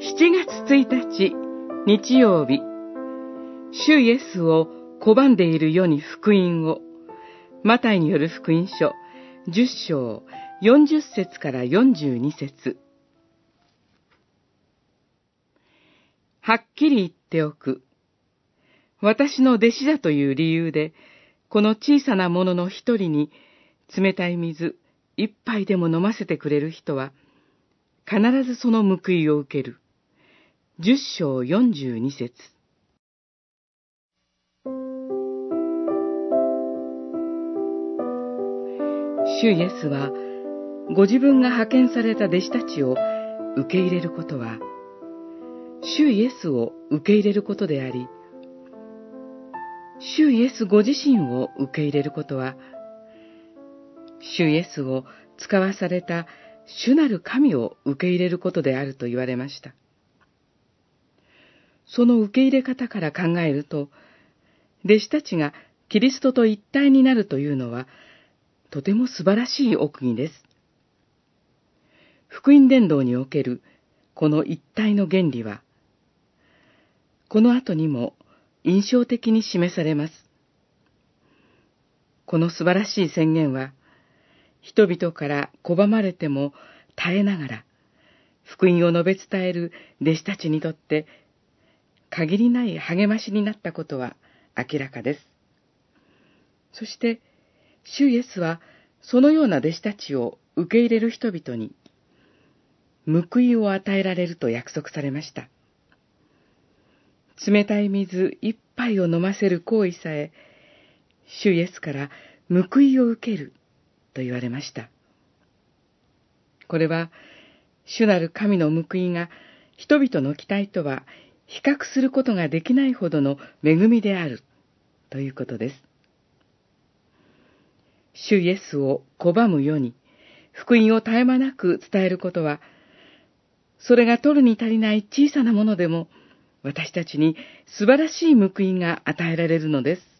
7月1日、日曜日、主イエスを拒んでいる世に福音を、マタイによる福音書、10章、40節から42節はっきり言っておく。私の弟子だという理由で、この小さなものの一人に冷たい水一杯でも飲ませてくれる人は、必ずその報いを受ける。十章四十二節主イエスは、ご自分が派遣された弟子たちを受け入れることは、主イエスを受け入れることであり、主イエスご自身を受け入れることは、主イエスを使わされた主なる神を受け入れることであると言われました。その受け入れ方から考えると、弟子たちがキリストと一体になるというのは、とても素晴らしい奥義です。福音伝道におけるこの一体の原理は、この後にも印象的に示されます。この素晴らしい宣言は、人々から拒まれても耐えながら、福音を述べ伝える弟子たちにとって、限りない励ましになったことは明らかです。そして、主イエスは、そのような弟子たちを受け入れる人々に、報いを与えられると約束されました。冷たい水一杯を飲ませる行為さえ、主イエスから報いを受けると言われました。これは、主なる神の報いが人々の期待とは比較することができないほどの恵みであるということです。主イエスを拒む世に、福音を絶え間なく伝えることは、それが取るに足りない小さなものでも、私たちに素晴らしい報いが与えられるのです。